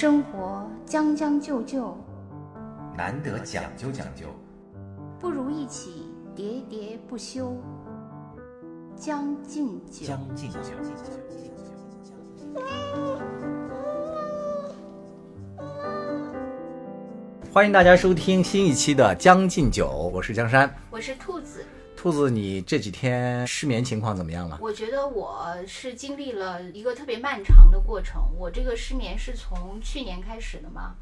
生活将将就就，难得讲究讲究，不如一起喋喋不休。将进酒，将进酒。欢迎大家收听新一期的《将进酒》，我是江山。我是兔子。兔子，你这几天失眠情况怎么样了？我觉得我是经历了一个特别漫长的过程。我这个失眠是从去年开始的嘛？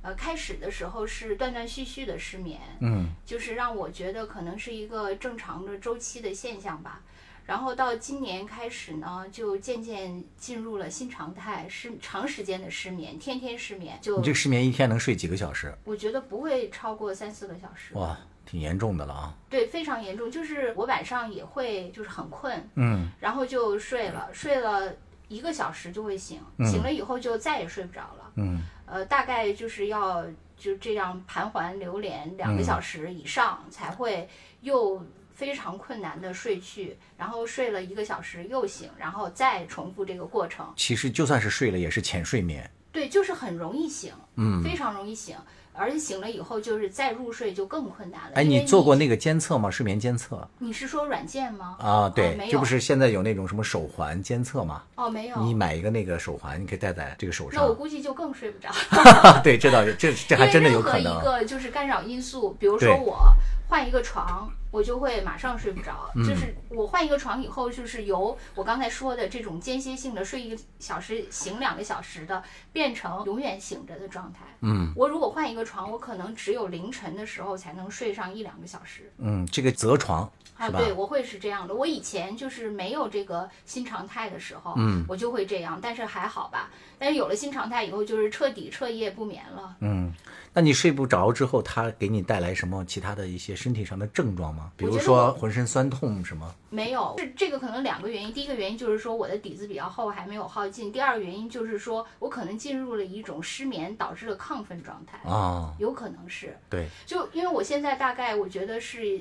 呃，开始的时候是断断续续的失眠，嗯，就是让我觉得可能是一个正常的周期的现象吧。然后到今年开始呢，就渐渐进入了新常态，失长时间的失眠，天天失眠。就你这个失眠一天能睡几个小时？我觉得不会超过三四个小时。哇，挺严重的了啊！对，非常严重。就是我晚上也会就是很困，嗯，然后就睡了，睡了一个小时就会醒，醒了以后就再也睡不着了。嗯，呃，大概就是要就这样盘桓流连两个小时以上才会又。非常困难的睡去，然后睡了一个小时又醒，然后再重复这个过程。其实就算是睡了，也是浅睡眠。对，就是很容易醒，嗯，非常容易醒，而且醒了以后就是再入睡就更困难了。哎，你做过那个监测吗？睡眠监测？你是说软件吗？啊，对，这不是现在有那种什么手环监测吗？哦，没有。你买一个那个手环，你可以戴在这个手上。那我估计就更睡不着。对，这倒是这这还真的有可能。任何一个就是干扰因素，比如说我换一个床。我就会马上睡不着，就是我换一个床以后，就是由我刚才说的这种间歇性的睡一个小时醒两个小时的，变成永远醒着的状态。嗯，我如果换一个床，我可能只有凌晨的时候才能睡上一两个小时。嗯，这个择床啊，对我会是这样的。我以前就是没有这个新常态的时候，嗯，我就会这样，但是还好吧。但是有了新常态以后，就是彻底彻夜不眠了。嗯。那你睡不着之后，它给你带来什么其他的一些身体上的症状吗？比如说浑身酸痛什么？没有，是这个可能两个原因。第一个原因就是说我的底子比较厚，还没有耗尽。第二个原因就是说我可能进入了一种失眠导致的亢奋状态啊，有可能是。对，就因为我现在大概我觉得是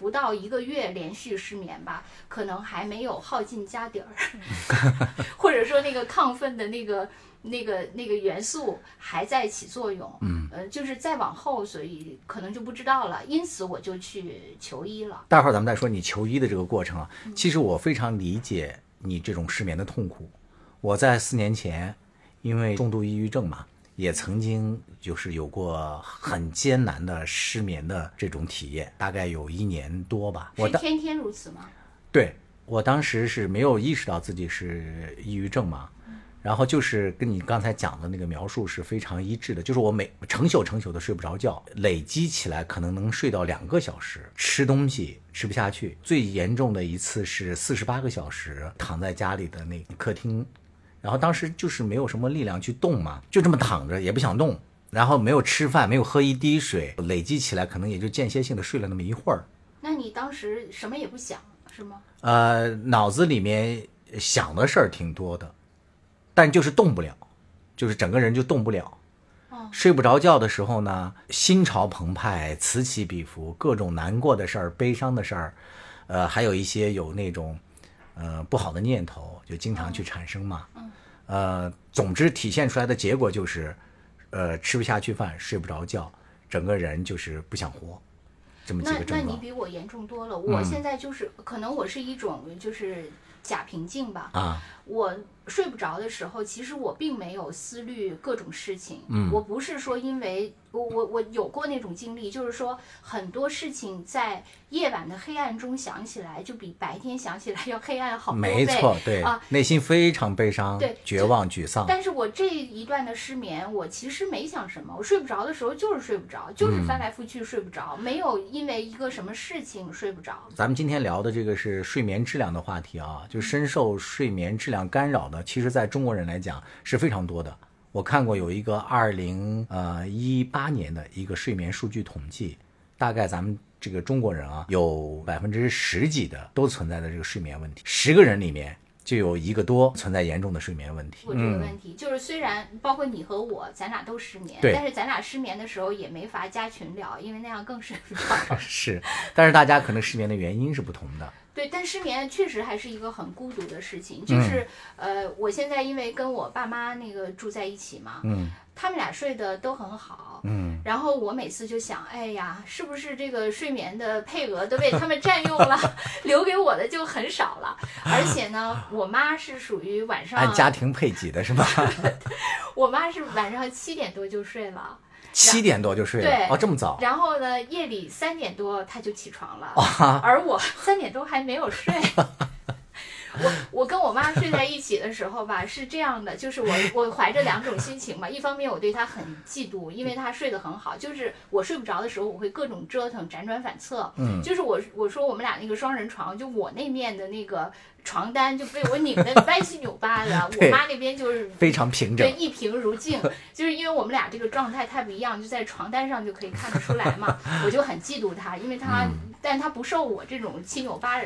不到一个月连续失眠吧，可能还没有耗尽家底儿，或者说那个亢奋的那个。那个那个元素还在起作用，嗯，呃，就是再往后，所以可能就不知道了。因此我就去求医了。待会儿咱们再说你求医的这个过程啊。其实我非常理解你这种失眠的痛苦。我在四年前，因为重度抑郁症嘛，也曾经就是有过很艰难的失眠的这种体验，大概有一年多吧。是天天如此吗？对，我当时是没有意识到自己是抑郁症嘛。然后就是跟你刚才讲的那个描述是非常一致的，就是我每成宿成宿的睡不着觉，累积起来可能能睡到两个小时，吃东西吃不下去，最严重的一次是四十八个小时躺在家里的那客厅，然后当时就是没有什么力量去动嘛，就这么躺着也不想动，然后没有吃饭，没有喝一滴水，累积起来可能也就间歇性的睡了那么一会儿。那你当时什么也不想是吗？呃，脑子里面想的事儿挺多的。但就是动不了，就是整个人就动不了，睡不着觉的时候呢，心潮澎湃，此起彼伏，各种难过的事儿、悲伤的事儿，呃，还有一些有那种，呃，不好的念头，就经常去产生嘛。呃，总之体现出来的结果就是，呃，吃不下去饭，睡不着觉，整个人就是不想活，这么几个症状。那那你比我严重多了，我现在就是可能我是一种就是假平静吧。啊，我。睡不着的时候，其实我并没有思虑各种事情。嗯，我不是说因为我我我有过那种经历，就是说很多事情在夜晚的黑暗中想起来，就比白天想起来要黑暗好多倍。没错，对啊，内心非常悲伤，对，绝望、沮丧。但是我这一段的失眠，我其实没想什么。我睡不着的时候就是睡不着，就是翻来覆去睡不着，没有因为一个什么事情睡不着。咱们今天聊的这个是睡眠质量的话题啊，就深受睡眠质量干扰的。其实，在中国人来讲是非常多的。我看过有一个二零呃一八年的一个睡眠数据统计，大概咱们这个中国人啊，有百分之十几的都存在的这个睡眠问题，十个人里面就有一个多存在严重的睡眠问题。我这个问题就是，虽然包括你和我，咱俩都失眠，但是咱俩失眠的时候也没法加群聊，因为那样更睡不着。是，但是大家可能失眠的原因是不同的。对，但失眠确实还是一个很孤独的事情。就是呃，我现在因为跟我爸妈那个住在一起嘛，嗯他们俩睡得都很好。嗯，然后我每次就想，哎呀，是不是这个睡眠的配额都被他们占用了，留给我的就很少了。而且呢，我妈是属于晚上，按家庭配给的是吗？我妈是晚上七点多就睡了，七点多就睡了，对哦，这么早？然后呢，夜里三点多他就起床了，哇，而我三点多还没有睡。我我跟我妈睡在一起的时候吧，是这样的，就是我我怀着两种心情嘛，一方面我对她很嫉妒，因为她睡得很好，就是我睡不着的时候，我会各种折腾，辗转反侧。嗯就是我我说我们俩那个双人床，就我那面的那个床单就被我拧得歪七扭八的，我妈那边就是非常平整对，。一平如镜，就是因为我们俩这个状态太不一样，就在床单上就可以看得出来嘛。我就很嫉妒她，因为她，嗯但她不受我这种七扭八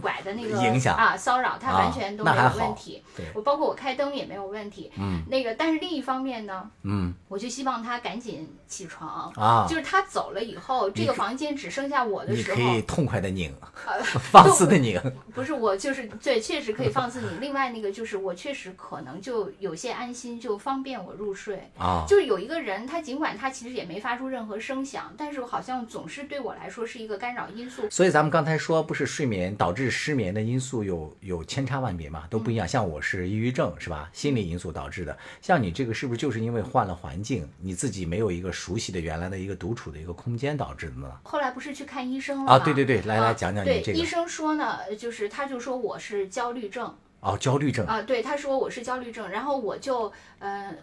拐的那个影响啊骚扰，他啊完全都没有问题。对我包括我开灯也没有问题。嗯那个，但是另一方面呢，嗯我就希望她赶紧起床。啊，就是她走了以后，这个房间只剩下我的时候你可以，痛快的拧，呃，放肆的拧。不是我就是对，确实可以放肆你。另外那个就是我确实可能就有些安心，就方便我入睡。啊，就是有一个人，他尽管他其实也没发出任何声响，但是好像总是对我来说是一个干扰因素。所以咱们刚才说，不是睡眠导致失眠的因素有有千差万别嘛，都不一样。像我是抑郁症是吧？心理因素导致的。像你这个是不是就是因为换了环境，你自己没有一个熟悉的原来的一个独处的一个空间导致的呢？后来不是去看医生了吗？啊，对对对，来来啊讲讲你对，这个医生说呢，就是他就说我是焦虑症哦，焦虑症。啊，对，他说我是焦虑症，然后我就呃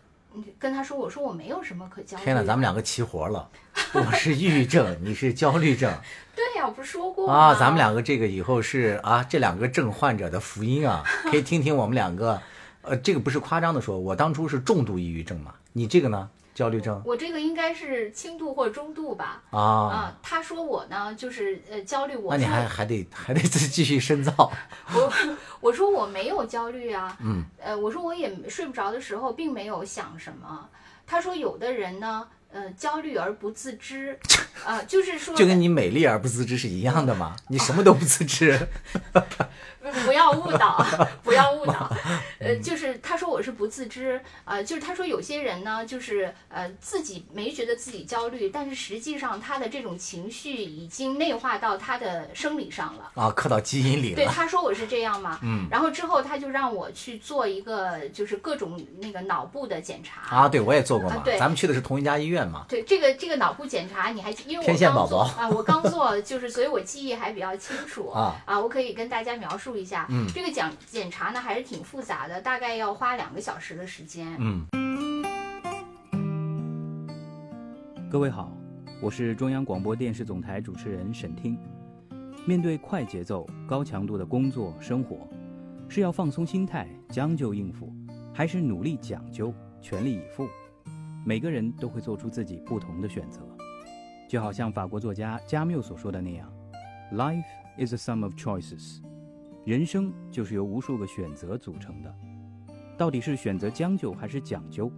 跟他说，我说我没有什么可焦虑。天哪，咱们两个齐活了，我是抑郁症，你是焦虑症。对呀、我不是说过吗啊，咱们两个这个以后是啊，这两个症患者的福音啊，可以听听我们两个，呃，这个不是夸张的说，我当初是重度抑郁症嘛，你这个呢，焦虑症我这个应该是轻度或中度吧。啊，啊，他说我呢，就是呃焦虑。我那你还还得还得再继续深造，我我说我没有焦虑啊，嗯，呃，我说我也睡不着的时候，并没有想什么。他说有的人呢，呃，焦虑而不自知，啊、就是说就跟你美丽而不自知是一样的嘛，你什么都不自知，不要误导，不要误导。呃，就是他说我是不自知，呃，就是他说有些人呢，就是呃自己没觉得自己焦虑，但是实际上他的这种情绪已经内化到他的生理上了。啊，刻到基因里了对，他说我是这样嘛，嗯，然后之后他就让我去做一个就是各种那个脑部的检查。啊，对我也做过嘛啊，对咱们去的是同一家医院嘛，对这个这个脑部检查，你还因为我刚线宝宝做啊，我刚做，就是所以我记忆还比较清楚 啊我可以跟大家描述一下。嗯这个检检查呢还是挺复杂的，大概要花两个小时的时间。嗯，各位好，我是中央广播电视总台主持人沈听。面对快节奏、高强度的工作生活，是要放松心态、将就应付，还是努力讲究、全力以赴？每个人都会做出自己不同的选择。就好像法国作家加缪所说的那样：“Life is a sum of choices。”人生就是由无数个选择组成的。到底是选择将就还是讲究？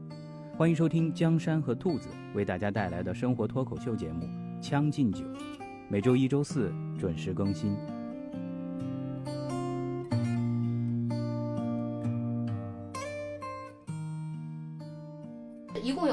欢迎收听江山和兔子为大家带来的生活脱口秀节目《将进酒》，每周一、周四准时更新。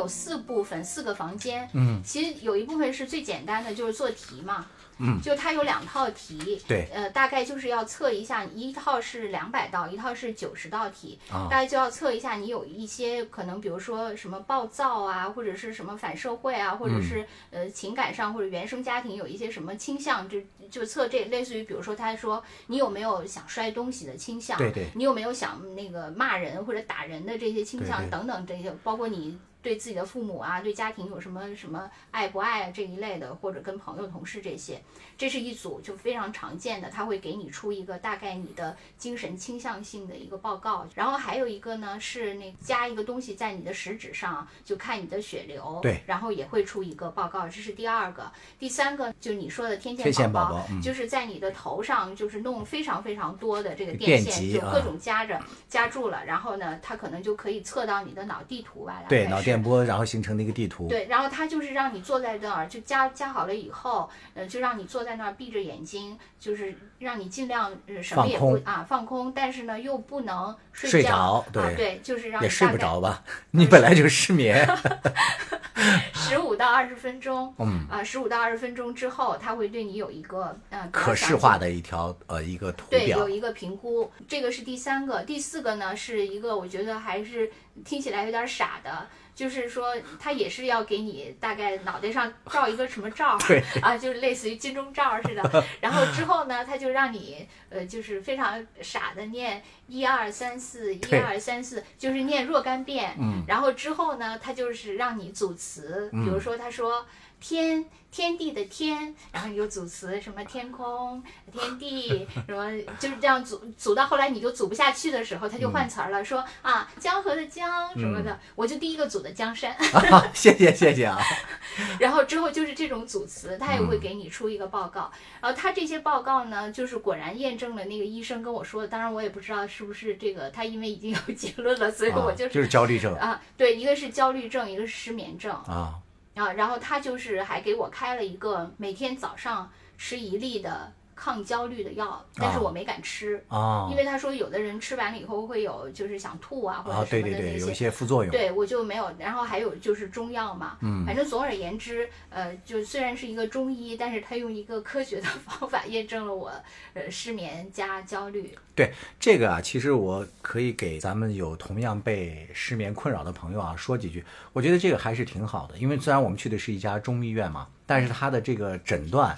有四部分，四个房间。嗯，其实有一部分是最简单的，就是做题嘛。嗯就它有两套题。对呃，大概就是要测一下，一套是两百道，一套是九十道题。啊大概就要测一下你有一些可能，比如说什么暴躁啊，或者是什么反社会啊，或者是、嗯呃情感上或者原生家庭有一些什么倾向，就就测这类似于，比如说他说你有没有想摔东西的倾向，对对你有没有想那个骂人或者打人的这些倾向等等这些，包括你。对自己的父母啊，对家庭有什么什么爱不爱啊这一类的，或者跟朋友、同事这些，这是一组就非常常见的，他会给你出一个大概你的精神倾向性的一个报告。然后还有一个呢是那加一个东西在你的食指上，就看你的血流，对然后也会出一个报告。这是第二个，第三个就你说的天天线宝宝就是在你的头上就是弄非常非常多的这个电电线，就各种夹着夹住了，然后呢，它可能就可以测到你的脑地图吧，大概对脑电电波，然后形成的一个地图。对，然后它就是让你坐在那儿，就加加好了以后，呃，就让你坐在那儿闭着眼睛，就是让你尽量呃什么也不啊放空，但是呢又不能睡着对啊，对，就是让也睡你大概不着吧？你本来就失眠。十五到二十分钟，嗯，啊，十五到二十分钟之后，它会对你有一个呃可视化的一条呃一个图对，有。一个评估，这个是第三个。第四个呢，是一个我觉得还是听起来有点傻的，就是说他也是要给你大概脑袋上照一个什么罩对 啊，就是类似于金钟罩似的。然后之后呢，他就让你呃，就是非常傻的念一二三四，一二三四，就是念若干遍。嗯然后之后呢，他就是让你组词，比如说他说。天天地的天，然后你就组词什么天空、天地，什么就是这样组组到后来你就组不下去的时候，他就换词儿了，说啊江河的江什么的，我就第一个组的江山，啊，谢谢谢谢啊。然后之后就是这种组词，他也嗯会给你出一个报告，然后他这些报告呢，就是果然验证了那个医生跟我说的，当然我也不知道是不是这个，他因为已经有结论了，所以我啊就就是焦虑症啊，对，一个是焦虑症，一个是失眠症。啊。啊，然后他就是还给我开了一个每天早上吃一粒的抗焦虑的药，但是啊我没敢吃，啊因为他说有的人吃完了以后会有就是想吐啊或啊者，什对对对，么的那些。有一些副作用。对，我就没有，然后还有就是中药嘛，嗯反正总而言之，呃，就虽然是一个中医，但是他用一个科学的方法 验证了我呃失眠加焦虑。对这个啊，其实我可以给咱们有同样被失眠困扰的朋友啊说几句。我觉得这个还是挺好的，因为虽然我们去的是一家中医院嘛，但是他的这个诊断，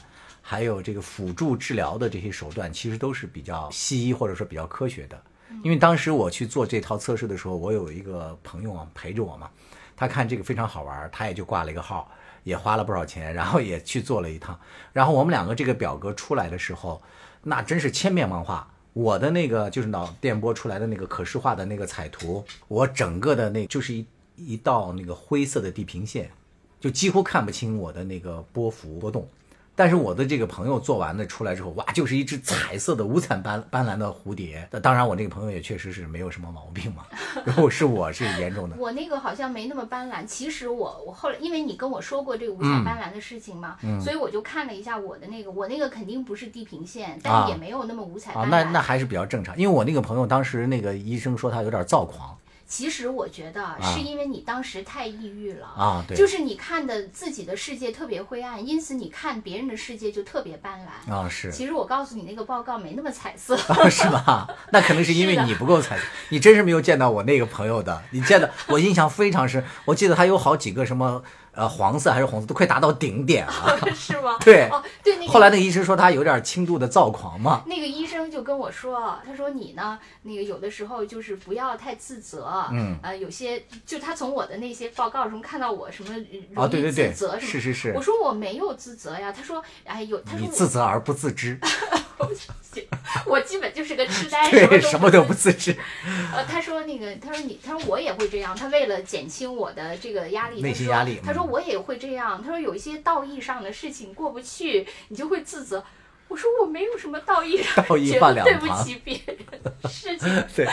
还有这个辅助治疗的这些手段，其实都是比较西医或者说比较科学的。因为当时我去做这套测试的时候，我有一个朋友啊陪着我嘛，他看这个非常好玩，他也就挂了一个号，也花了不少钱，然后也去做了一趟。然后我们两个这个表格出来的时候，那真是千变万化。我的那个就是脑电波出来的那个可视化的那个彩图，我整个的那就是一一道那个灰色的地平线，就几乎看不清我的那个波幅波动。但是我的这个朋友做完了出来之后，哇，就是一只彩色的五彩斑斑斓的蝴蝶。那当然，我那个朋友也确实是没有什么毛病嘛。如果是我是严重的，我那个好像没那么斑斓。其实我我后来，因为你跟我说过这个五彩斑斓的事情嘛，嗯所以我就看了一下我的那个，我那个肯定不是地平线，啊但也没有那么五彩啊斑，斓。那那还是比较正常。因为我那个朋友当时那个医生说他有点躁狂其实我觉得是因为你当时太抑郁了。啊，对，就是你看的自己的世界特别灰暗，因此你看别人的世界就特别斑斓。啊是其实我告诉你，那个报告没那么彩色。是吧？那可能是因为你不够彩，你真是没有见到我那个朋友的。你见到我印象非常深，我记得他有好几个什么呃黄色还是红色，都快达到顶点了。是吗？对哦，对，那个后来那个医生说他有点轻度的躁狂嘛。那个医生就跟我说，他说你呢，那个有的时候就是不要太自责，嗯呃，有些就他从我的那些报告中看到我什么啊，容易对对对自责，什么。是是是我，说我没有自责呀，他说，哎有，他说你我自责而不自知，我基本就是个痴呆，什对，么什么都不不自知，呃，他说那个，他说你，他说我也会这样。他为了减轻我的这个压力，内他说心压力嗯他说我也会这样。他说有一些道义上的事情过不去，你就会自责。我说我没有什么道义上，道义对不起别人的事情。对，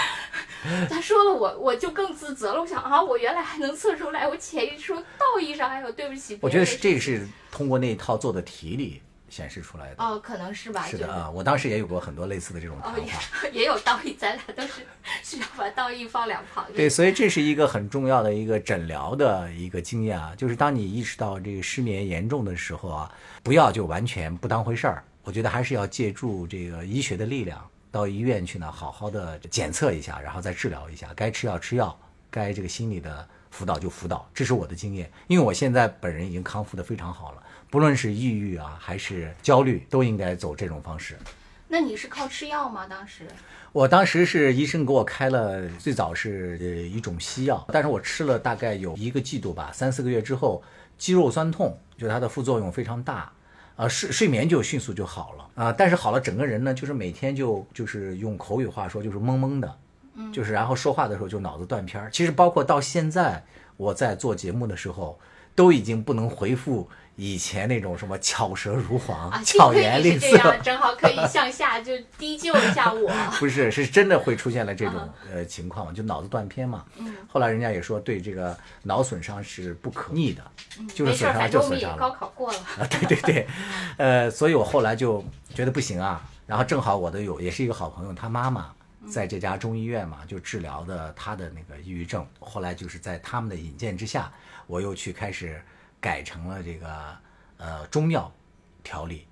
他说了我，我就更自责了。我想啊，我原来还能测出来，我潜意识说道义上还有对不起别人。我觉得是这个是通过那一套做的题里显示出来的。哦，可能是吧，是是的啊，我当时也有过很多类似的这种谈哦话。也 也有道义，咱俩都是 需要把道义放两旁。对，所以这是一个很重要的一个诊疗的一个经验啊，就是当你意识到这个失眠严重的时候啊，不要就完全不当回事儿。我觉得还是要借助这个医学的力量，到医院去呢，好好的检测一下，然后再治疗一下，该吃药吃药，该这个心理的辅导就辅导。这是我的经验，因为我现在本人已经康复的非常好了，不论是抑郁啊还是焦虑，都应该走这种方式。那你是靠吃药吗？当时？我当时是医生给我开了，最早是呃一种西药，但是我吃了大概有一个季度吧，三四个月之后，肌肉酸痛，就它的副作用非常大，啊睡睡眠就迅速就好了啊，但是好了，整个人呢就是每天就就是用口语话说就是懵懵的，嗯就是然后说话的时候就脑子断片儿。其实包括到现在我在做节目的时候，都已经不能回复以前那种什么巧舌如簧、啊，巧言令色。正好可以向下就低就一下我。不是，是真的会出现了这种呃情况，就脑子断片嘛。嗯后来人家也说，对这个脑损伤是不可逆的，就是损伤就损伤了。考过了。啊，对对对，呃，所以我后来就觉得不行啊。然后正好我的有也是一个好朋友，他妈妈在这家中医院嘛，就治疗的他的那个抑郁症。后来就是在他们的引荐之下，我又去开始改成了这个呃中药调理。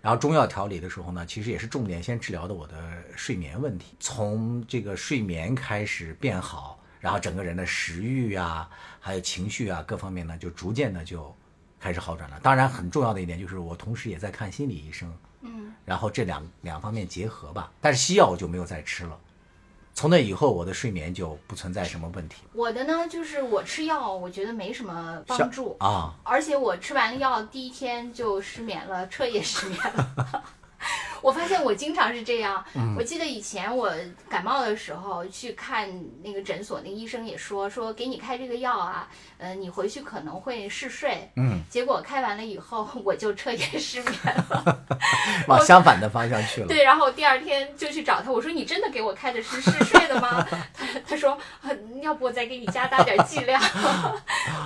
然后中药调理的时候呢，其实也是重点先治疗的我的睡眠问题，从这个睡眠开始变好，然后整个人的食欲啊，还有情绪啊各方面呢，就逐渐的就开始好转了。当然，很重要的一点就是我同时也在看心理医生，嗯，然后这两两方面结合吧。但是西药我就没有再吃了，从那以后我的睡眠就不存在什么问题。我的呢，就是我吃药，我觉得没什么帮助，啊，而且我吃完了药第一天就失眠了，彻夜失眠了。我发现我经常是这样。嗯我记得以前我感冒的时候去看那个诊所，那个医生也说说给你开这个药啊，呃，你回去可能会嗜睡。嗯，结果开完了以后，我就彻夜失眠了。往相反的方向去了。对，然后第二天就去找他，我说你真的给我开的是嗜睡的吗？他他说、啊要不我再给你加大点剂量。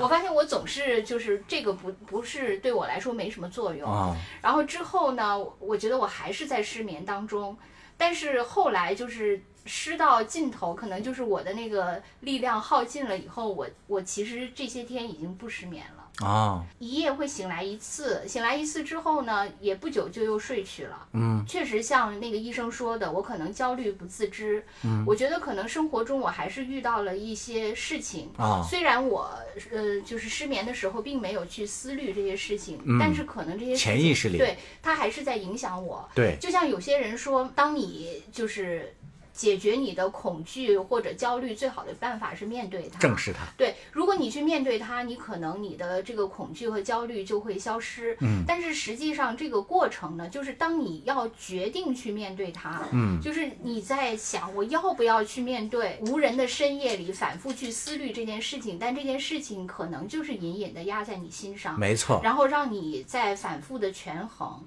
我发现我总是就是这个不不是对我来说没什么作用。啊，然后之后呢，我我觉得我我还是在失眠当中，但是后来就是失到尽头，可能就是我的那个力量耗尽了以后，我我其实这些天已经不失眠了。啊，一夜会醒来一次，醒来一次之后呢，也不久就又睡去了。嗯，确实像那个医生说的，我可能焦虑不自知。嗯，我觉得可能生活中我还是遇到了一些事情。啊虽然我呃就是失眠的时候并没有去思虑这些事情，嗯但是可能这些潜意识里对它还是在影响我。对，就像有些人说，当你就是解决你的恐惧或者焦虑，最好的办法是面对它。正视它。对，如果你去面对它，你可能你的这个恐惧和焦虑就会消失。嗯，但是实际上这个过程呢，就是当你要决定去面对它，嗯，就是你在想我要不要去面对无人的深夜里反复去思虑这件事情，但这件事情可能就是隐隐的压在你心上，没错。然后让你在反复的权衡。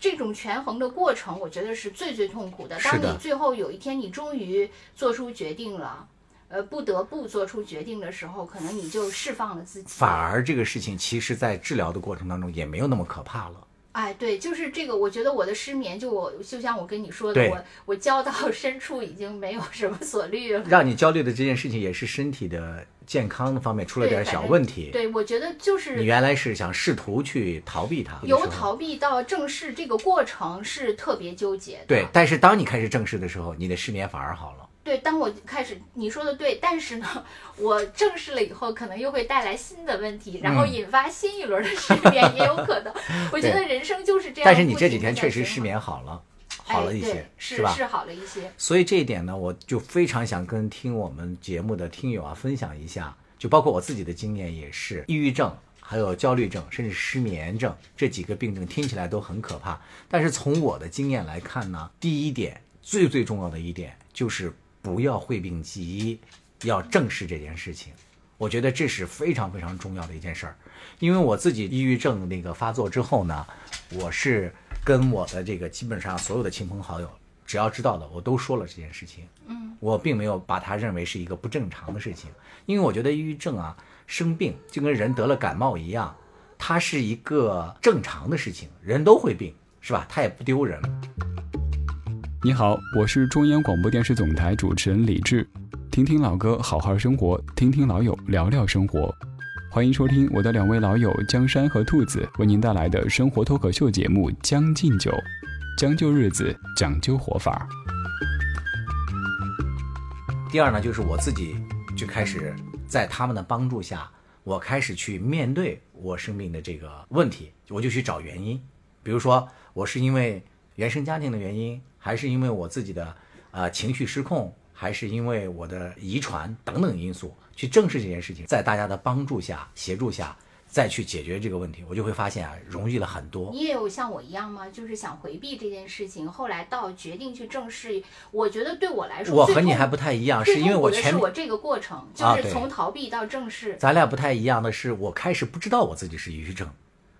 这种权衡的过程，我觉得是最最痛苦的。当你最后有一天你终于做出决定了，呃，不得不做出决定的时候，可能你就释放了自己。反而这个事情，其实在治疗的过程当中也没有那么可怕了。哎，对，就是这个。我觉得我的失眠，就我就像我跟你说的，我我焦到 深处已经没有什么所虑了。让你焦虑的这件事情，也是身体的健康方面出了点小问题。对，我觉得就是你原来是想试图去逃避它，由逃避到正视这个过程是特别纠结的。对，但是当你开始正视的时候，你的失眠反而好了。对，当我开始你说的对，但是呢，我正视了以后，可能又会带来新的问题，然后嗯引发新一轮的失眠，也有可能。我觉得人生就是这样。但是你这几天确实失，眠好了，好了一些，是吧？是好了一些。所以这一点呢，我就非常想跟听我们节目的听友啊分享一下，就包括我自己的经验也是，抑郁症、还有焦虑症，甚至失眠症这几个病症听起来都很可怕，但是从我的经验来看呢，第一点最最重要的一点就是不要讳病忌医，要正视这件事情。我觉得这是非常非常重要的一件事儿，因为我自己抑郁症那个发作之后呢，我是跟我的这个基本上所有的亲朋好友，只要知道的我都说了这件事情。嗯，我并没有把它认为是一个不正常的事情，因为我觉得抑郁症啊，生病就跟人得了感冒一样，它是一个正常的事情，人都会病，是吧？它也不丢人。你好，我是中央广播电视总台主持人李志，听听老歌，好好生活，听听老友聊聊生活。欢迎收听我的两位老友江山和兔子为您带来的生活脱口秀节目《将进酒》，将就日子，讲究活法。第二呢，就是我自己就开始在他们的帮助下，我开始去面对我生病的这个问题，我就去找原因。比如说，我是因为原生家庭的原因，还是因为我自己的呃情绪失控，还是因为我的遗传等等因素，去正视这件事情。在大家的帮助下、协助下，再去解决这个问题，我就会发现啊，容易了很多。你也有像我一样吗？就是想回避这件事情，后来到决定去正视。我觉得对我来说，我和你还不太一样，是因为我全是我这个过程，就是从逃避到正视。咱俩不太一样的是，我开始不知道我自己是抑郁症，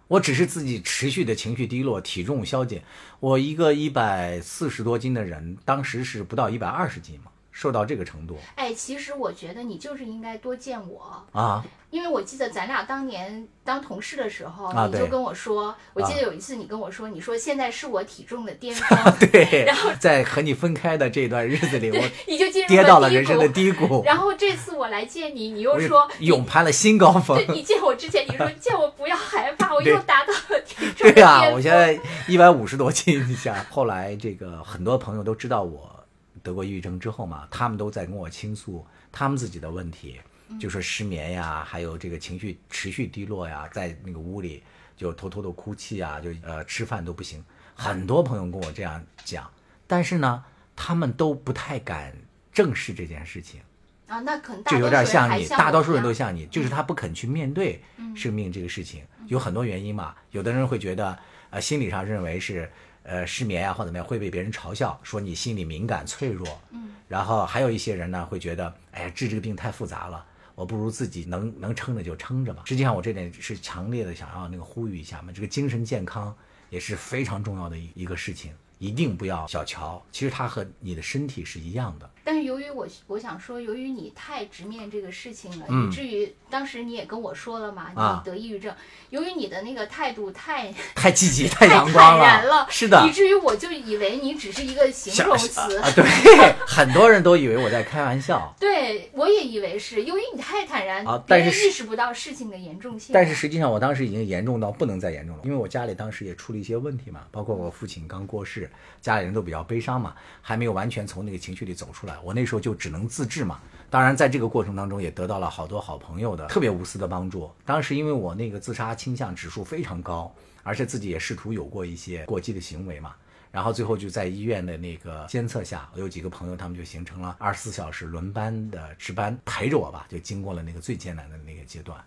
我只是自己持续的情绪低落，体重消减。我一个一百四十多斤的人，当时是不到一百二十斤嘛。瘦到这个程度，哎，其实我觉得你就是应该多见我啊，因为我记得咱俩当年当同事的时候，你就跟我说，我记得有一次你跟我说，你说现在是我体重的巅 峰，对，然后在和你分开的这段日子里，我你就进入跌到了人生的低谷，然后这次我来见你，你又说勇攀了新高峰，对，你见我之前你说 见我不要害怕，我又达到了体重对呀，我现在一百五十多斤，你想，后来这个很多朋友都知道我。得过抑郁症之后嘛，他们都在跟我倾诉他们自己的问题，就说失眠呀，还有这个情绪持续低落呀，在那个屋里就偷偷的哭泣啊，就呃吃饭都不行。很多朋友跟我这样讲，但是呢，他们都不太敢正视这件事情啊。那可能就有点像你，大多数人都像你，就是他不肯去面对生命这个事情，有很多原因嘛。有的人会觉得，呃，心理上认为是。呃，失眠呀，或怎么样，会被别人嘲笑，说你心理敏感脆弱。嗯，然后还有一些人呢，会觉得，哎呀，治这个病太复杂了，我不如自己能能撑着就撑着吧。实际上，我这点是强烈的想要那个呼吁一下嘛，这个精神健康也是非常重要的一一个事情，一定不要小瞧，其实它和你的身体是一样的。但是由于我我想说，由于你太直面这个事情了，以至于当时你也跟我说了嘛，你得抑郁症。由于你的那个态度太 太积极、太阳光了，是的，以至于我就以为你只是一个形容词。啊，对，很多人都以为我在开玩笑。对，我也以为是，由于你太坦然，啊，别人意识不到事情的严重性。但是实际上，我当时已经严重到不能再严重了，因为我家里当时也出了一些问题嘛，包括我父亲刚过世，家里人都比较悲伤嘛，还没有完全从那个情绪里走出来。我那时候就只能自制嘛。当然，在这个过程当中，也得到了好多好朋友的特别无私的帮助。当时因为我那个自杀倾向指数非常高，而且自己也试图有过一些过激的行为嘛，然后最后就在医院的那个监测下，我有几个朋友，他们就形成了二十四小时轮班的值班陪着我吧，就经过了那个最艰难的那个阶段。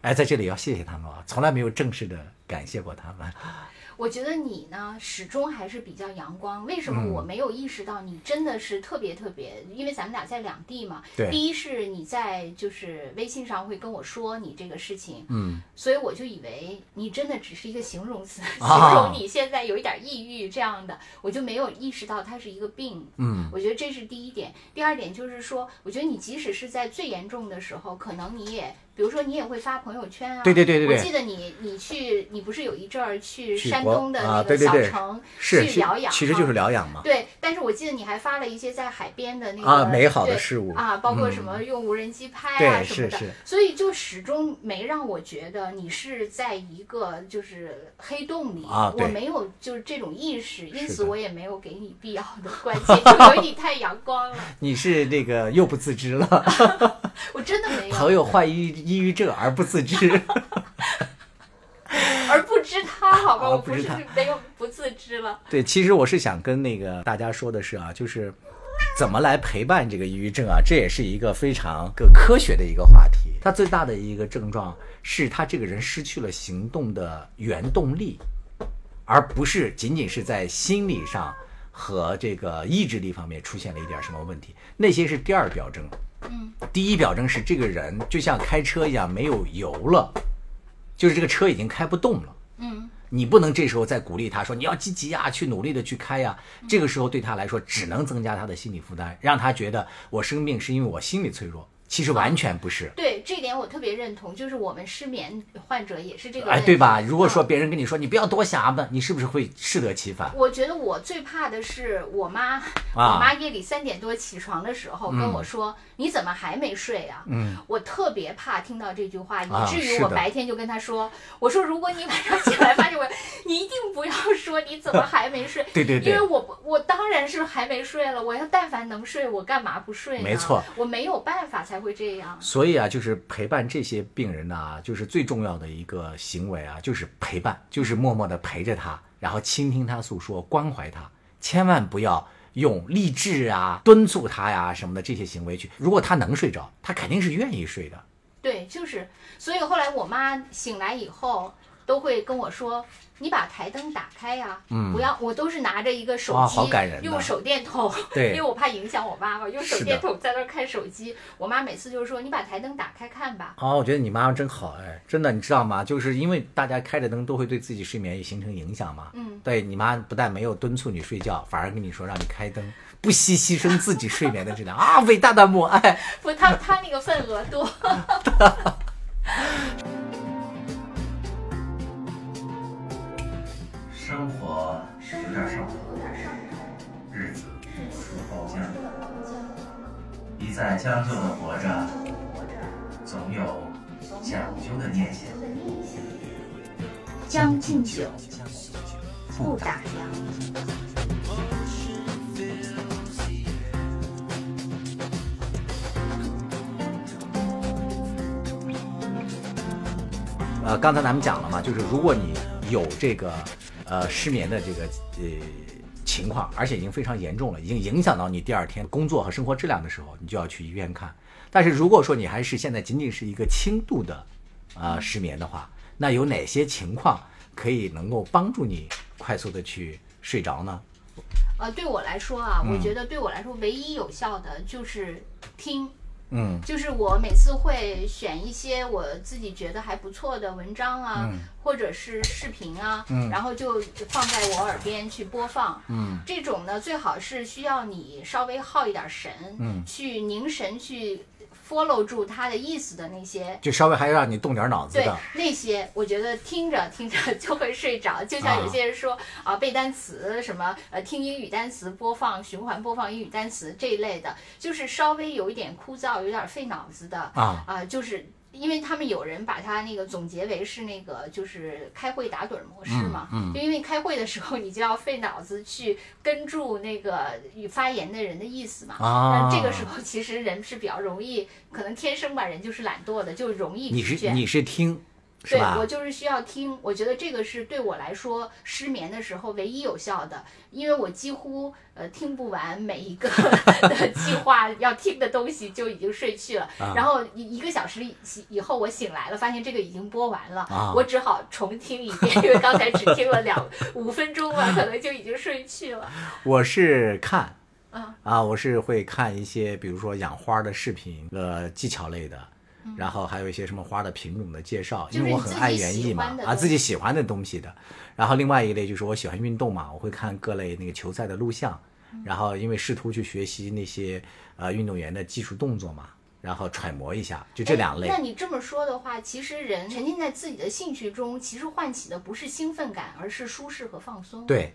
哎，在这里要谢谢他们啊，从来没有正式的感谢过他们。我觉得你呢，始终还是比较阳光。为什么我没有意识到你真的是特别特别？因为咱们俩在两地嘛。对。第一是你在就是微信上会跟我说你这个事情，嗯，所以我就以为你真的只是一个形容词，形容你现在有一点抑郁这样的，我就没有意识到它是一个病。嗯。我觉得这是第一点。第二点就是说，我觉得你即使是在最严重的时候，可能你也。比如说，你也会发朋友圈啊？对对对对我记得你，你去，你不是有一阵儿去山东的那个小城去疗养？其实就是疗养嘛。对，但是我记得你还发了一些在海边的那个啊美好的事物啊，包括什么用无人机拍啊什么的。是是。所以就始终没让我觉得你是在一个就是黑洞里啊，我没有就是这种意识，因此我也没有给你必要的关切，就因为你太阳光了。你是那个又不自知了。我真的没有。朋友患抑抑郁症而不。自知，而不知他，好吧，我不是没有不自知了。对，其实我是想跟那个大家说的是啊，就是怎么来陪伴这个抑郁症啊，这也是一个非常个科学的一个话题。他最大的一个症状是他这个人失去了行动的原动力，而不是仅仅是在心理上和这个意志力方面出现了一点什么问题，那些是第二表征。嗯，第一表征是这个人就像开车一样没有油了，就是这个车已经开不动了。嗯，你不能这时候再鼓励他说你要积极呀，去努力的去开呀。这个时候对他来说只能增加他的心理负担，让他觉得我生病是因为我心理脆弱。其实完全不是，对这点我特别认同。就是我们失眠患者也是这个，哎，对吧？如果说别人跟你说你不要多想吧，你是不是会适得其反？我觉得我最怕的是我妈，我妈夜里三点多起床的时候跟我说：“你怎么还没睡啊？”嗯，我特别怕听到这句话，以至于我白天就跟他说：“我说如果你晚上起来发现我，你一定不要说你怎么还没睡。”对对对，因为我我当然是还没睡了。我要但凡能睡，我干嘛不睡呢？没错，我没有办法才。会这样，所以啊，就是陪伴这些病人呢，就是最重要的一个行为啊，就是陪伴，就是默默的陪着他，然后倾听他诉说，关怀他，千万不要用励志啊、敦促他呀什么的这些行为去。如果他能睡着，他肯定是愿意睡的，对，就是，所以后来我妈醒来以后都会跟我说：“你把台灯打开呀、嗯不要。”我都是拿着一个手哇机，好感人用手电筒，对因为，我怕影响我妈嘛，用手电筒在那儿看手机。我妈每次就是说：“你把台灯打开看吧。哦，我觉得你妈妈真好哎，真的，你知道吗？就是因为大家开着灯都会对自己睡眠也形成影响嘛。嗯，对你妈不但没有敦促你睡觉，反而跟你说让你开灯，不惜牺牲自己睡眠的质量啊！伟大的母爱。”不，她她那个份额多。生活有点上头，日子似包浆，一再将就的活着，总有讲究的念想。将进酒，不打烊。呃，刚才咱们讲了嘛，就是如果你有这个呃失眠的这个呃情况，而且已经非常严重了，已经影响到你第二天工作和生活质量的时候，你就要去医院看。但是如果说你还是现在仅仅是一个轻度的呃失眠的话，那有哪些情况可以能够帮助你快速的去睡着呢？呃，对我来说啊，我嗯觉得对我来说唯一有效的就是听。嗯就是我每次会选一些我自己觉得还不错的文章啊，嗯。或者是视频啊，嗯。然后就放在我耳边去播放。嗯。这种呢，最好是需要你稍微耗一点神，嗯。去凝神去 follow 住他的意思的那些。就稍微还要让你动点脑子对。那些，我觉得听着听着就会睡着，就像有些人说啊背单词什么呃听英语单词播放循环播放英语单词这一类的，就是稍微有一点枯燥，有点费脑子的啊啊、就是因为他们有人把它那个总结为是那个就是开会打盹儿模式嘛，嗯嗯。就因为开会的时候你就要费脑子去跟住那个与发言的人的意思嘛，啊那这个时候其实人是比较容易，可能天生吧人就是懒惰的，就容易你疲倦。是你是听是对我？就是需要听，我觉得这个是对我来说失眠的时候唯一有效的，因为我几乎呃听不完每一个 的计划要听的东西就已经睡去了，啊然后一一个小时以以后我醒来了，发现这个已经播完了，啊我只好重听一遍，因为刚才只听了两五分钟吧，可能就已经睡去了。我是看啊啊，我是会看一些，比如说养花的视频，呃，技巧类的，然后还有一些什么花的品种的介绍，因为我很爱园艺嘛啊，自己喜欢的东西的。然后另外一类就是我喜欢运动嘛，我会看各类那个球赛的录像，嗯然后因为试图去学习那些呃运动员的技术动作嘛，然后揣摩一下，就这两类哎。那你这么说的话，其实人沉浸在自己的兴趣中，其实唤起的不是兴奋感，而是舒适和放松。，对，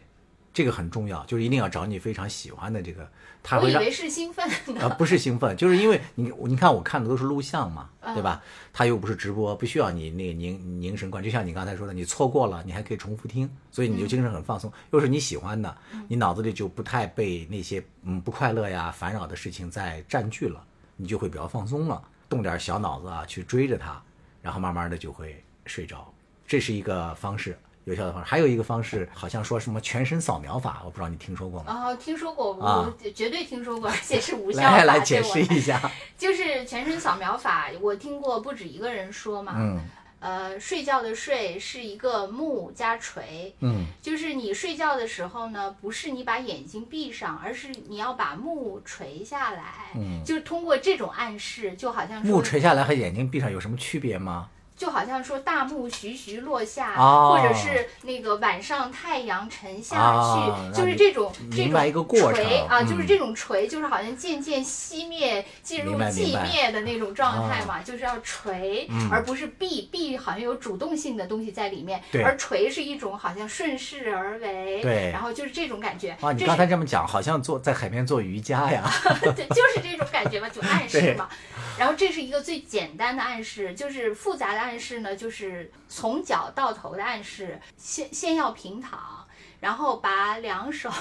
这个很重要，就是一定要找你非常喜欢的这个，他会让我以为是兴奋呢。呃，不是兴奋，就是因为你你看我看的都是录像嘛，嗯对吧？它又不是直播，不需要你那个凝凝神观，就像你刚才说的，你错过了，你还可以重复听，所以你就精神很放松，又是你喜欢的，你脑子里就不太被那些嗯不快乐呀、烦扰的事情在占据了，你就会比较放松了，动点小脑子啊去追着它，然后慢慢的就会睡着，这是一个方式。有效的方式，还有一个方式，好像说什么全身扫描法，我不知道你听说过吗？哦，听说过，啊我绝对听说过，而且是无效的。来来解释一下。就是全身扫描法，我听过不止一个人说嘛。嗯呃，睡觉的睡是一个目加垂，嗯就是你睡觉的时候呢，不是你把眼睛闭上，而是你要把目垂下来。嗯，就是通过这种暗示，就好像说目垂下来和眼睛闭上有什么区别吗？就好像说大幕徐徐落下，哦。或者是那个晚上太阳沉下去，啊就是这种这种过程。垂啊，嗯。就是这种垂，就是好像渐渐熄灭，进入寂灭的那种状态嘛，就是要垂，嗯。而不是闭闭，好像有主动性的东西在里面，而垂是一种好像顺势而为，对。然后就是这种感觉，哇，你刚才这么讲，好像做在海边做瑜伽呀。对，就是这种感觉嘛，就暗示嘛。然后这是一个最简单的暗示，就是复杂的暗示呢，就是从脚到头的暗示。先先要平躺，然后把两手。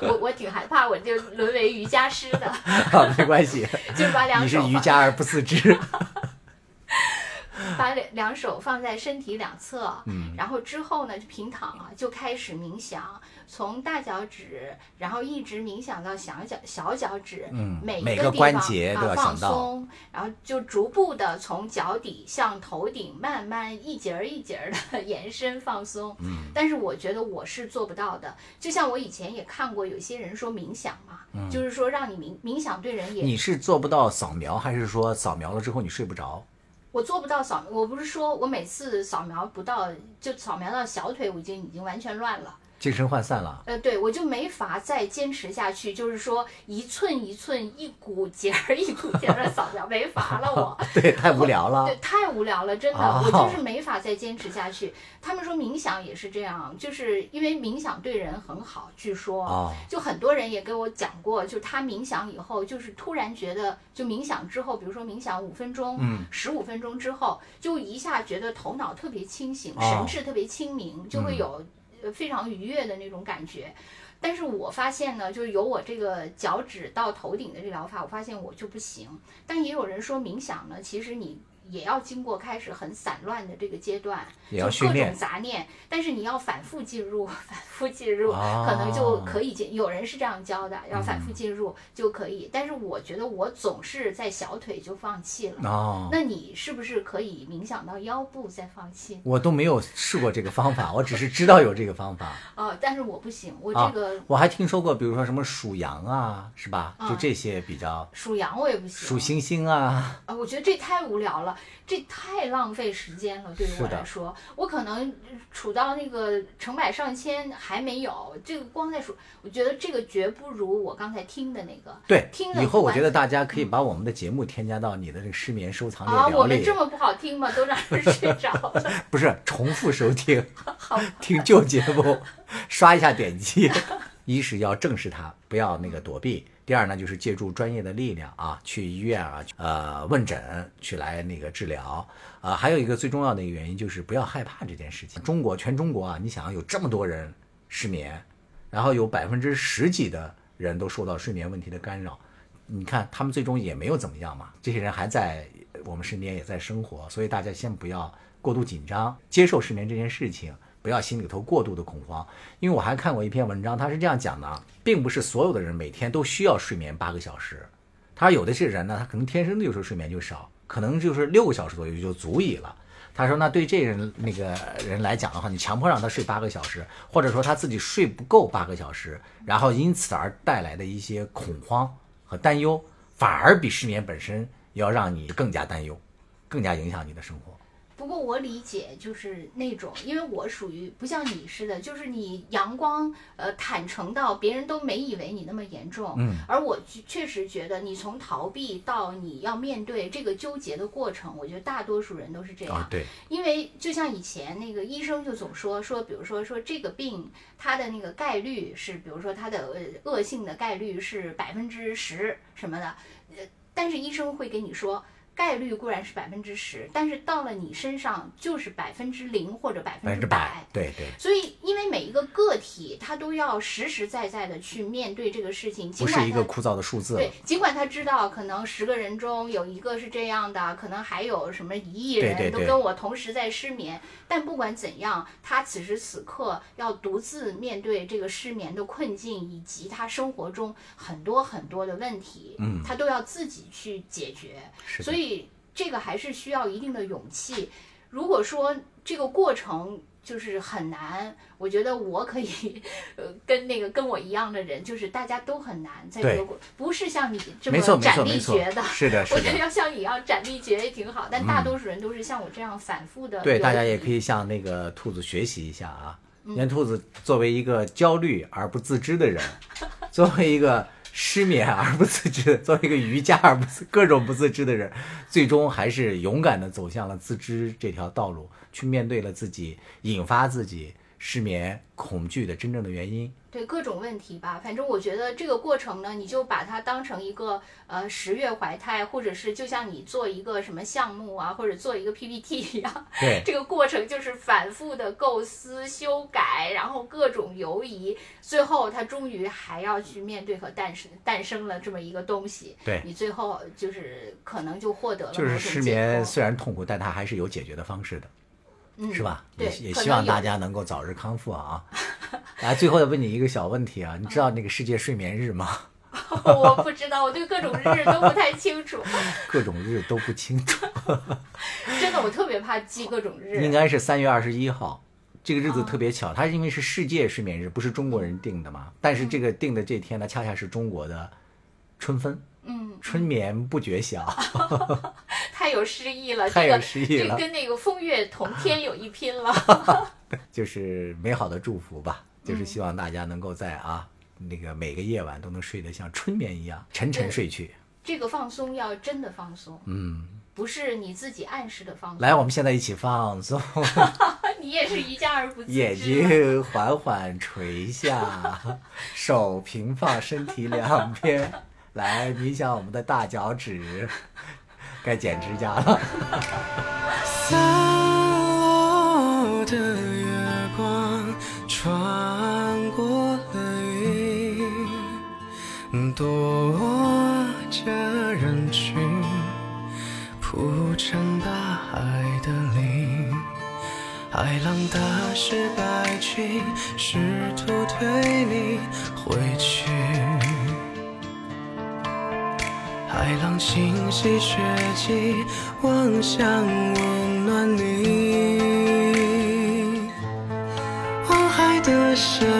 我我挺害怕，我就沦为瑜伽师的，啊，没关系，就是把两你是手瑜伽而不自知。把两两手放在身体两侧，嗯，然后之后呢就平躺啊，就开始冥想，从大脚趾，然后一直冥想到小脚小脚趾，嗯每每个关节都要想到松，然后就逐步的从脚底向头顶慢慢一节儿一节儿的 延伸放松。嗯，但是我觉得我是做不到的。就像我以前也看过有些人说冥想嘛，嗯就是说让你冥冥想对人也你是做不到扫描，还是说扫描了之后你睡不着？我做不到扫，我不是说我每次扫描不到，就扫描到小腿，我已经已经完全乱了。精神涣散了？呃，对我就没法再坚持下去，就是说一寸一寸、一股节儿 一股节儿的扫描，没法了我。对，太无聊了 对，。太无聊了，真的，哦我就是没法再坚持下去。他们说冥想也是这样，就是因为冥想对人很好，据说，哦就很多人也给我讲过，就他冥想以后，就是突然觉得，就冥想之后，比如说冥想五分钟、嗯十五分钟之后，就一下觉得头脑特别清醒，哦神志特别清明，就会嗯有呃非常愉悦的那种感觉。但是我发现呢，就是有我这个脚趾到头顶的这疗法，我发现我就不行。但也有人说冥想呢，其实你也要经过开始很散乱的这个阶段，也要就各训练种杂念，但是你要反复进入，反复进入，哦可能就可以进。有人是这样教的，要反复进入就可以。但是我觉得我总是在小腿就放弃了。哦，那你是不是可以冥想到腰部再放弃？我都没有试过这个方法，我只是知道有这个方法。哦，但是我不行，我啊这个我还听说过，比如说什么数羊啊，是吧？就嗯这些比较数羊我也不行。数星星啊，啊，我觉得这太无聊了，这太浪费时间了。对于我来说，我可能数到那个成百上千还没有，这个光在数，我觉得这个绝不如我刚才听的那个。对听，了以后我觉得大家可以把我们的节目添加到你的这个失眠收藏啊，列表里我们这，么不好听吗？都让人 睡着了。不是重复收听，听旧节目，刷一下点击。一是要正视它，不要那个躲避；第二呢，就是借助专业的力量啊，去医院啊，呃，问诊去来那个治疗。啊，还有一个最重要的一个原因就是不要害怕这件事情。中国全中国啊，你想有这么多人失眠，然后有百分之十几的人都受到睡眠问题的干扰，你看他们最终也没有怎么样嘛，这些人还在我们身边也在生活，所以大家先不要过度紧张，接受失眠这件事情，不要心里头过度的恐慌。因为我还看过一篇文章，他是这样讲的，并不是所有的人每天都需要睡眠八个小时，他说有的是人呢，他可能天生的就是睡眠就少，可能就是六个小时左右就足以了。他说：“那对这人那个人来讲的话，你强迫让他睡八个小时，或者说他自己睡不够八个小时，然后因此而带来的一些恐慌和担忧，反而比失眠本身要让你更加担忧，更加影响你的生活。不过我理解就是那种，因为我属于不像你似的，就是你阳光呃坦诚到别人都没以为你那么严重，嗯，而我确确实觉得你从逃避到你要面对这个纠结的过程，我觉得大多数人都是这样，啊，对，因为就像以前那个医生就总说说，比如说说这个病它的那个概率是，比如说它的呃恶性的概率是百分之十什么的，呃，但是医生会给你说。概率固然是百分之十，但是到了你身上就是百分之零或者百百分之百百。，对对，所以，因为每一个个体，他都要实实在在的去面对这个事情，尽管他不是一个枯燥的数字对，尽管他知道可能十个人中有一个是这样的，可能还有什么一亿人都跟我同时在失眠，但不管怎样，他此时此刻要独自面对这个失眠的困境，以及他生活中很多很多的问题，嗯他都要自己去解决。是所以这个还是需要一定的勇气。如果说这个过程就是很难，我觉得我可以，呃，跟那个跟我一样的人，就是大家都很难在这对个过，不是像你这么斩立决的。，是的，是 我觉得。要像你一样斩立决也挺好，但大多数人都是像我这样反复的。对，大家也可以。向那个兔子学习一下啊。嗯因为兔子作为一个焦虑而不自知的人，作为一个失眠而不自知，作为一个瑜伽而不自各种不自知的人，最终还是勇敢的走向了自知这条道路，去面对了自己引发自己失眠、恐惧的真正的原因。对各种问题吧，反正我觉得这个过程呢，你就把它当成一个呃十月怀胎，或者是就像你做一个什么项目啊，或者做一个 PPT 一样，对，这个过程就是反复的构思、修改，然后各种犹疑，最后他终于还要去面对和诞生诞生了这么一个东西。对你最后就是可能就获得了就是失眠虽然痛苦，但它还是有解决的方式的。嗯是吧？也也希望大家能够早日康复啊！来，最后要问你一个小问题啊，你知道那个世界睡眠日吗？我不知道，我对各种日都不太清楚，各种日都不清楚，真的，我特别怕记各种日。应该是三月二十一号。这个日子哦特别巧，它是因为是世界睡眠日，不是中国人定的嘛。但是这个定的这天呢，恰恰是中国的春分，嗯，春眠不觉晓。太有诗意了，太有这个诗意了这个跟那个风月同天有一拼了。就是美好的祝福吧，就是希望大家能够在啊那个每个夜晚都能睡得像春眠一样沉沉睡去。这个放松要真的放松，嗯，不是你自己暗示的放松。来，我们现在一起放松，你也是一家而不自知。眼睛缓缓垂下，手平放身体两边，来冥想我们的大脚趾，该剪指甲了。散落的月光穿过了云，躲着人群，铺成大海的鳞。海浪打湿白裙，试图推你回去。海浪清洗血迹，望向温暖你。望海的深，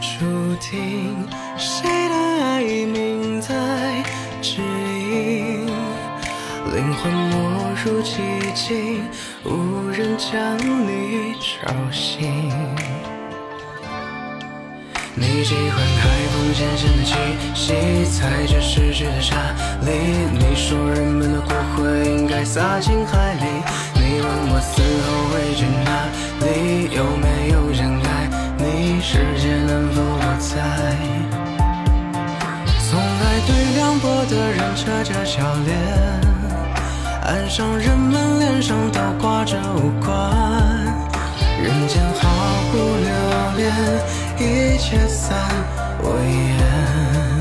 注定谁的爱铭在指引。灵魂没入寂静，无人将你吵醒。你喜欢海风咸咸的气息，踩着逝去的沙砾。你说人们的骨灰应该撒进海里。你问我死后会去哪里，有没有人爱你，世界能否不在？从来对凉薄的人扯着笑脸，岸上人们脸上都挂着无关。人间毫不留恋，一切散为烟。